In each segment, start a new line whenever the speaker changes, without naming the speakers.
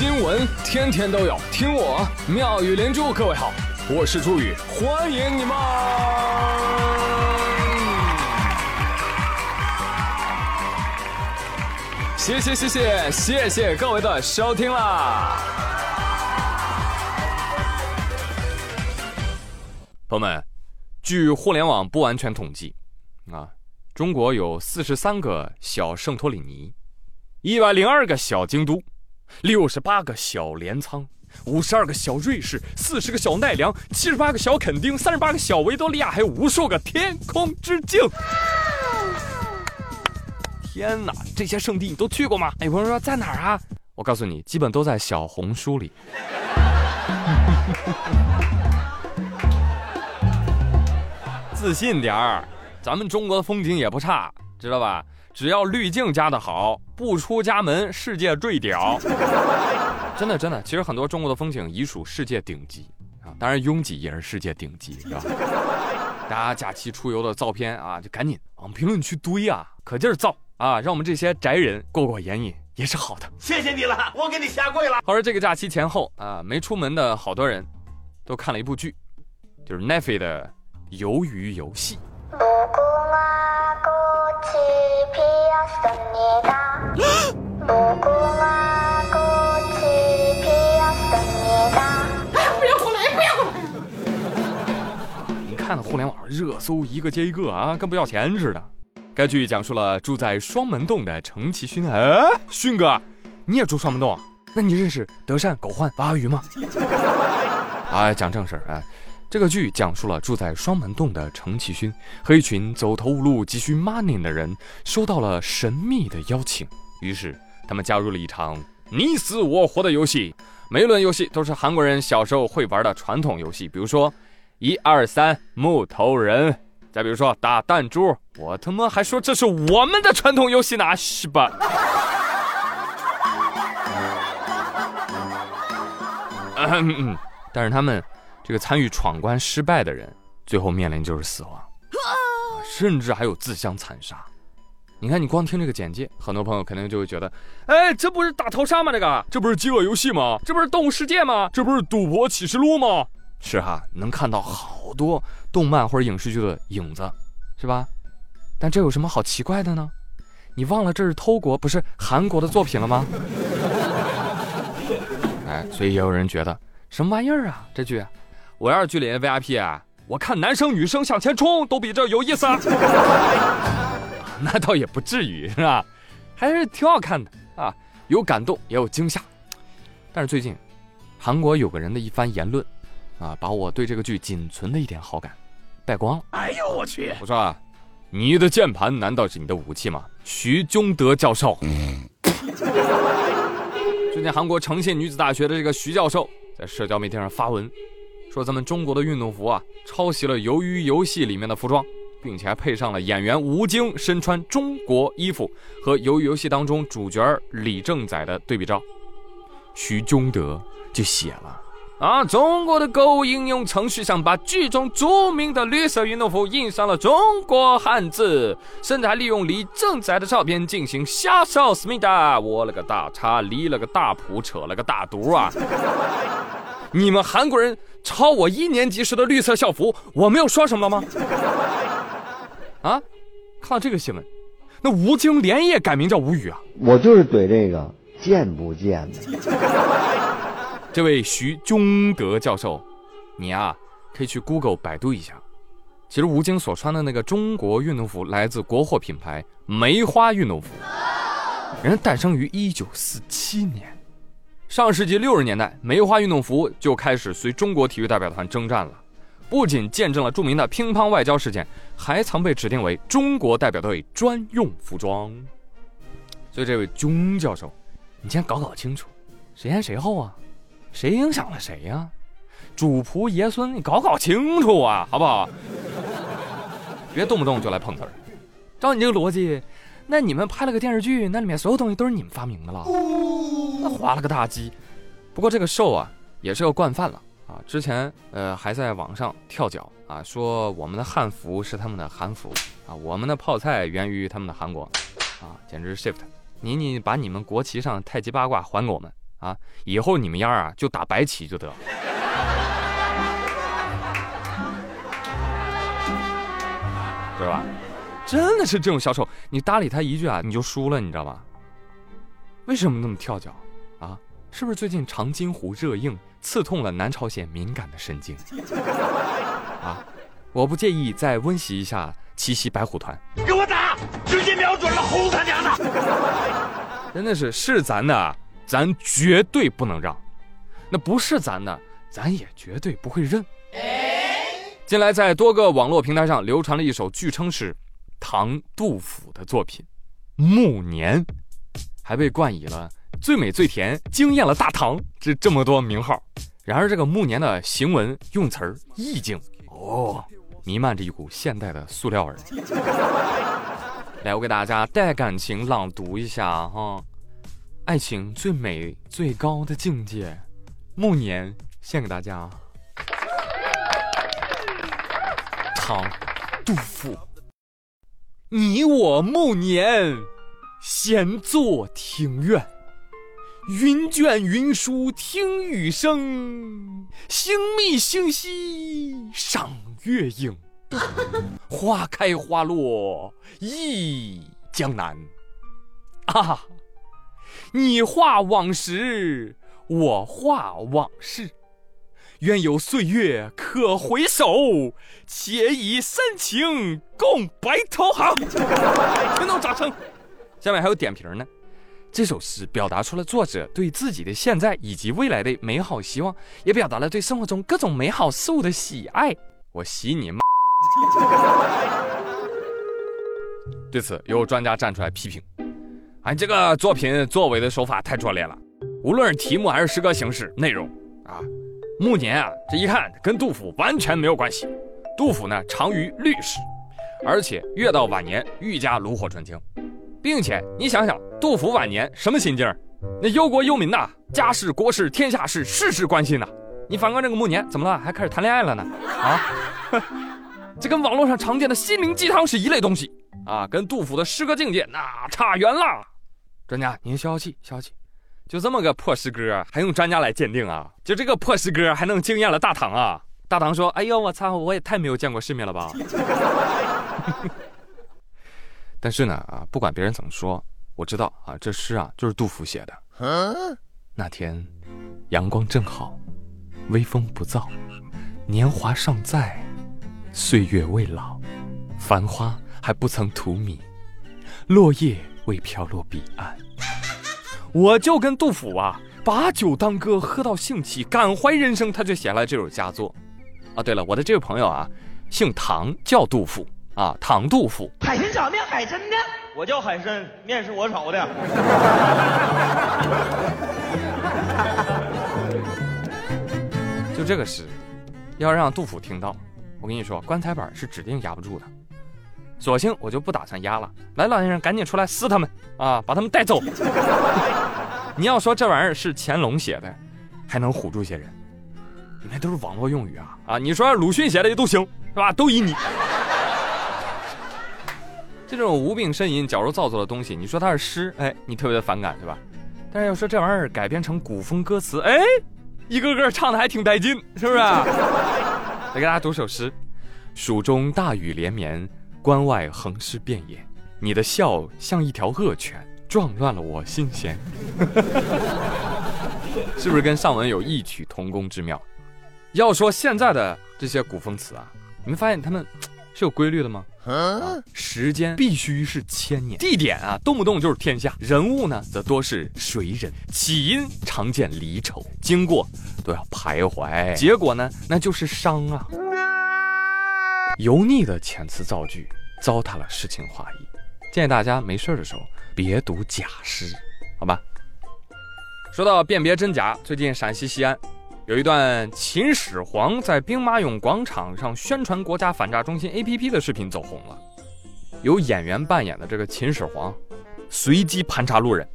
新闻天天都有，听我妙语连珠。各位好，我是朱宇，欢迎你们！谢谢谢谢谢谢各位的收听啦！朋友们，据互联网不完全统计，啊，中国有四十三个小圣托里尼，一百零二个小京都。六十八个小镰仓，五十二个小瑞士，四十个小奈良，七十八个小垦丁，三十八个小维多利亚，还有无数个天空之境。天哪，这些圣地你都去过吗？有朋友说在哪儿啊？我告诉你，基本都在小红书里。自信点儿，咱们中国的风景也不差，知道吧？只要滤镜加的好，不出家门，世界最屌。真的真的，其实很多中国的风景已属世界顶级啊，当然拥挤也是世界顶级，是吧？大家假期出游的照片啊，就赶紧往评论区堆啊，可劲儿造啊，让我们这些宅人过过眼瘾也是好的。
谢谢你了，我给你下跪了。
话说这个假期前后啊，没出门的好多人都看了一部剧，就是 Netflix 的《鱿鱼游戏》。你看，互联网热搜一个接一个啊，跟不要钱似的。该剧讲述了住在双门洞的程其勋。哎，勋哥，你也住双门洞？那你认识德善、狗焕、娃娃鱼吗？啊，讲正事儿啊。这个剧讲述了住在双门洞的程其勋和一群走投无路、急需 money 的人收到了神秘的邀请，于是他们加入了一场你死我活的游戏。每一轮游戏都是韩国人小时候会玩的传统游戏，比如说一二三木头人，再比如说打弹珠。我他妈还说这是我们的传统游戏呢，是吧？但是他们。这个参与闯关失败的人，最后面临就是死亡，甚至还有自相残杀。你看，你光听这个简介，很多朋友肯定就会觉得，哎，这不是大逃杀吗？这个，这不是饥饿游戏吗？这不是动物世界吗？这不是赌博启示录吗？是哈，能看到好多动漫或者影视剧的影子，是吧？但这有什么好奇怪的呢？你忘了这是偷国不是韩国的作品了吗？哎，所以也有人觉得什么玩意儿啊，这剧。我要是剧里的 VIP 啊，我看男生女生向前冲都比这有意思。那倒也不至于是吧？还是挺好看的啊，有感动也有惊吓。但是最近，韩国有个人的一番言论，啊，把我对这个剧仅存的一点好感败光了。哎呦我去！我说啊，你的键盘难道是你的武器吗？徐忠德教授。最近韩国诚信女子大学的这个徐教授在社交媒体上发文。说咱们中国的运动服啊，抄袭了《鱿鱼游戏》里面的服装，并且还配上了演员吴京身穿中国衣服和《鱿鱼游戏》当中主角李正宰的对比照。徐忠德就写了啊，中国的购物应用程序上把剧中著名的绿色运动服印上了中国汉字，甚至还利用李正宰的照片进行瞎烧思密达。我了个大叉，离了个大谱，扯了个大犊啊！你们韩国人抄我一年级时的绿色校服，我没有说什么吗？啊，看到这个新闻，那吴京连夜改名叫吴宇啊！
我就是怼这个贱不贱的。
这位徐忠德教授，你啊可以去 Google 百度一下。其实吴京所穿的那个中国运动服来自国货品牌梅花运动服，人家诞生于一九四七年。上世纪六十年代，梅花运动服就开始随中国体育代表团征战了，不仅见证了著名的乒乓外交事件，还曾被指定为中国代表队专用服装。所以，这位钟教授，你先搞搞清楚，谁先谁后啊？谁影响了谁呀？主仆爷孙，你搞搞清楚啊，好不好？别动不动就来碰瓷儿。照你这个逻辑。那你们拍了个电视剧，那里面所有东西都是你们发明的了，那花了个大鸡。不过这个瘦啊，也是个惯犯了啊。之前呃还在网上跳脚啊，说我们的汉服是他们的韩服啊，我们的泡菜源于他们的韩国啊，简直 shift。你你把你们国旗上太极八卦还给我们啊，以后你们丫啊就打白旗就得了。对吧？真的是这种销售，你搭理他一句啊，你就输了，你知道吧？为什么那么跳脚啊？是不是最近长津湖热映刺痛了南朝鲜敏感的神经？啊，我不介意再温习一下七夕白虎团。
给我打，直接瞄准了，轰他娘
的！真的是是咱的，咱绝对不能让；那不是咱的，咱也绝对不会认。近来，在多个网络平台上流传了一首据称是唐杜甫的作品《暮年》，还被冠以了“最美最甜，惊艳了大唐”这这么多名号。然而，这个《暮年》的行文、用词儿、意境，哦，弥漫着一股现代的塑料味。来，我给大家带感情朗读一下哈：爱情最美最高的境界，《暮年》献给大家。唐，杜甫。你我暮年，闲坐庭院，云卷云舒听雨声，星密星稀赏月影。花开花落忆江南。啊，你画往事，我画往事。愿有岁月可回首，且以深情共白头。好，听到掌声。下面还有点评呢。这首诗表达出了作者对自己的现在以及未来的美好希望，也表达了对生活中各种美好事物的喜爱。我洗你妈！对此，有专家站出来批评：“啊，这个作品作为的手法太拙劣了，无论是题目还是诗歌形式、内容啊。”暮年啊，这一看跟杜甫完全没有关系。杜甫呢，长于律史，而且越到晚年愈加炉火纯青，并且你想想，杜甫晚年什么心境？那忧国忧民呐，家事国事天下事，事事关心呐。你反观这个暮年，怎么了？还开始谈恋爱了呢？啊，这跟网络上常见的心灵鸡汤是一类东西啊，跟杜甫的诗歌境界那差远了。专家，您消消气，消消气。就这么个破诗歌，还用专家来鉴定啊？就这个破诗歌还能惊艳了大唐啊？大唐说：“哎呦，我操，我也太没有见过世面了吧！” 但是呢，啊，不管别人怎么说，我知道啊，这诗啊就是杜甫写的。那天阳光正好，微风不燥，年华尚在，岁月未老，繁花还不曾荼蘼，落叶未飘落彼岸。我就跟杜甫啊，把酒当歌，喝到兴起，感怀人生，他就写了这首佳作。啊，对了，我的这位朋友啊，姓唐，叫杜甫啊，唐杜甫。
海参炒面，海参的？我叫海参，面是我炒的。
就这个诗，要让杜甫听到，我跟你说，棺材板是指定压不住的。索性我就不打算压了。来，老先生，赶紧出来撕他们啊，把他们带走。你要说这玩意儿是乾隆写的，还能唬住些人。那都是网络用语啊啊！你说鲁迅写的也都行，是吧？都依你。这种无病呻吟、矫揉造作的东西，你说它是诗，哎，你特别的反感，对吧？但是要说这玩意儿改编成古风歌词，哎，一个个唱的还挺带劲，是不是？来给大家读首诗：蜀中大雨连绵。关外横尸遍野，你的笑像一条恶犬，撞乱了我心弦。是不是跟上文有异曲同工之妙？要说现在的这些古风词啊，你们发现他们是有规律的吗？啊，时间必须是千年，地点啊动不动就是天下，人物呢则多是谁人，起因常见离愁，经过都要徘徊，结果呢那就是伤啊。油腻的遣词造句糟蹋了诗情画意，建议大家没事的时候别读假诗，好吧？说到辨别真假，最近陕西西安有一段秦始皇在兵马俑广场上宣传国家反诈中心 APP 的视频走红了，有演员扮演的这个秦始皇随机盘查路人，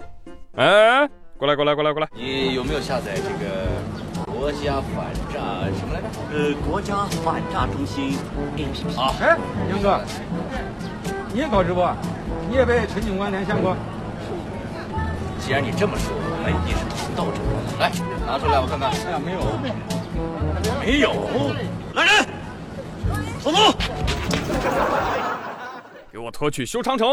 哎，过来过来过来过来，
你有没有下载这个？国家反诈什么来着？
呃，国家反诈中心 APP
啊。哎，杨哥，你也搞直播？你也被陈警官连线过？
既然你这么说，那一定是同道者。来，拿出来我看看。
哎呀，没有，
没有，来人，走走。
给我拖去修长城。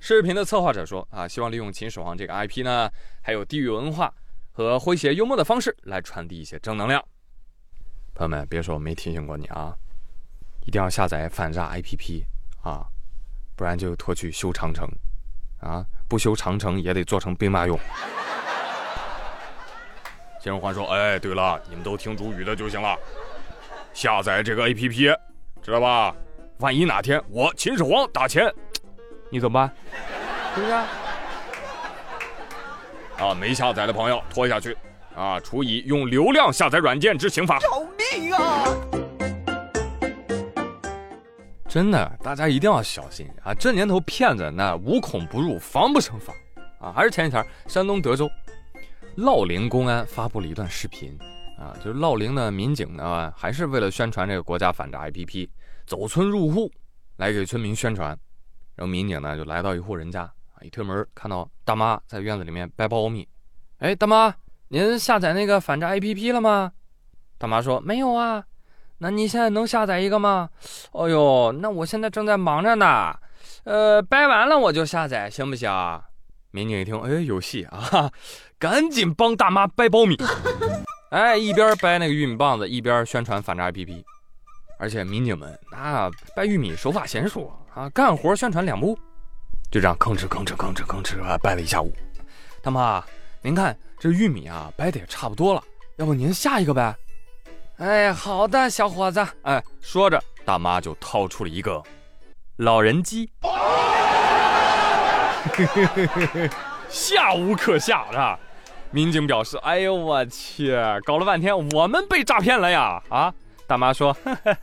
视频的策划者说啊，希望利用秦始皇这个 IP 呢，还有地域文化和诙谐幽默的方式来传递一些正能量。朋友们，别说我没提醒过你啊，一定要下载反诈 APP 啊，不然就拖去修长城啊，不修长城也得做成兵马俑。秦始皇说：“哎，对了，你们都听主语的就行了，下载这个 APP，知道吧？万一哪天我秦始皇打钱，你怎么办？是不是？啊，没下载的朋友拖下去，啊，处以用流量下载软件之刑罚。救命啊！真的，大家一定要小心啊！这年头骗子那无孔不入，防不胜防啊！还是前几天，山东德州乐陵公安发布了一段视频啊，就是乐陵的民警呢，还是为了宣传这个国家反诈 APP，走村入户来给村民宣传。然后民警呢就来到一户人家啊，一推门看到大妈在院子里面掰苞米。哎，大妈，您下载那个反诈 APP 了吗？大妈说没有啊。那你现在能下载一个吗？哦呦，那我现在正在忙着呢。呃，掰完了我就下载，行不行？民警一听，哎，有戏啊，赶紧帮大妈掰苞米。哎，一边掰那个玉米棒子，一边宣传反诈 APP。而且民警们那掰玉米手法娴熟啊，干活宣传两步，就这样吭哧吭哧吭哧吭哧啊，掰了一下午。大妈，您看这玉米啊，掰的也差不多了，要不您下一个呗？哎，好的，小伙子。哎，说着，大妈就掏出了一个老人机，下无可下是民警表示：“哎呦我去，搞了半天我们被诈骗了呀！”啊，大妈说：“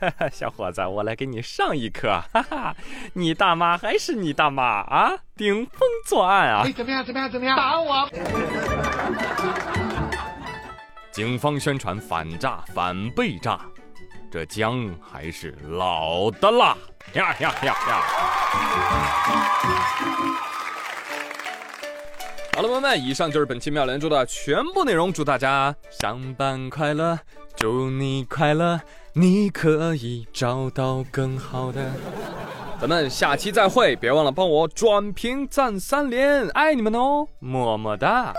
小伙子，我来给你上一课，哈哈，你大妈还是你大妈啊，顶风作案啊！”
怎么样？怎么样？怎么样？打我！
警方宣传反诈反被诈，这姜还是老的辣呀呀呀呀！好了，朋友们，以上就是本期妙连珠的全部内容。祝大家上班快乐，祝你快乐，你可以找到更好的。咱们下期再会，别忘了帮我转评赞三连，爱你们哦，么么哒。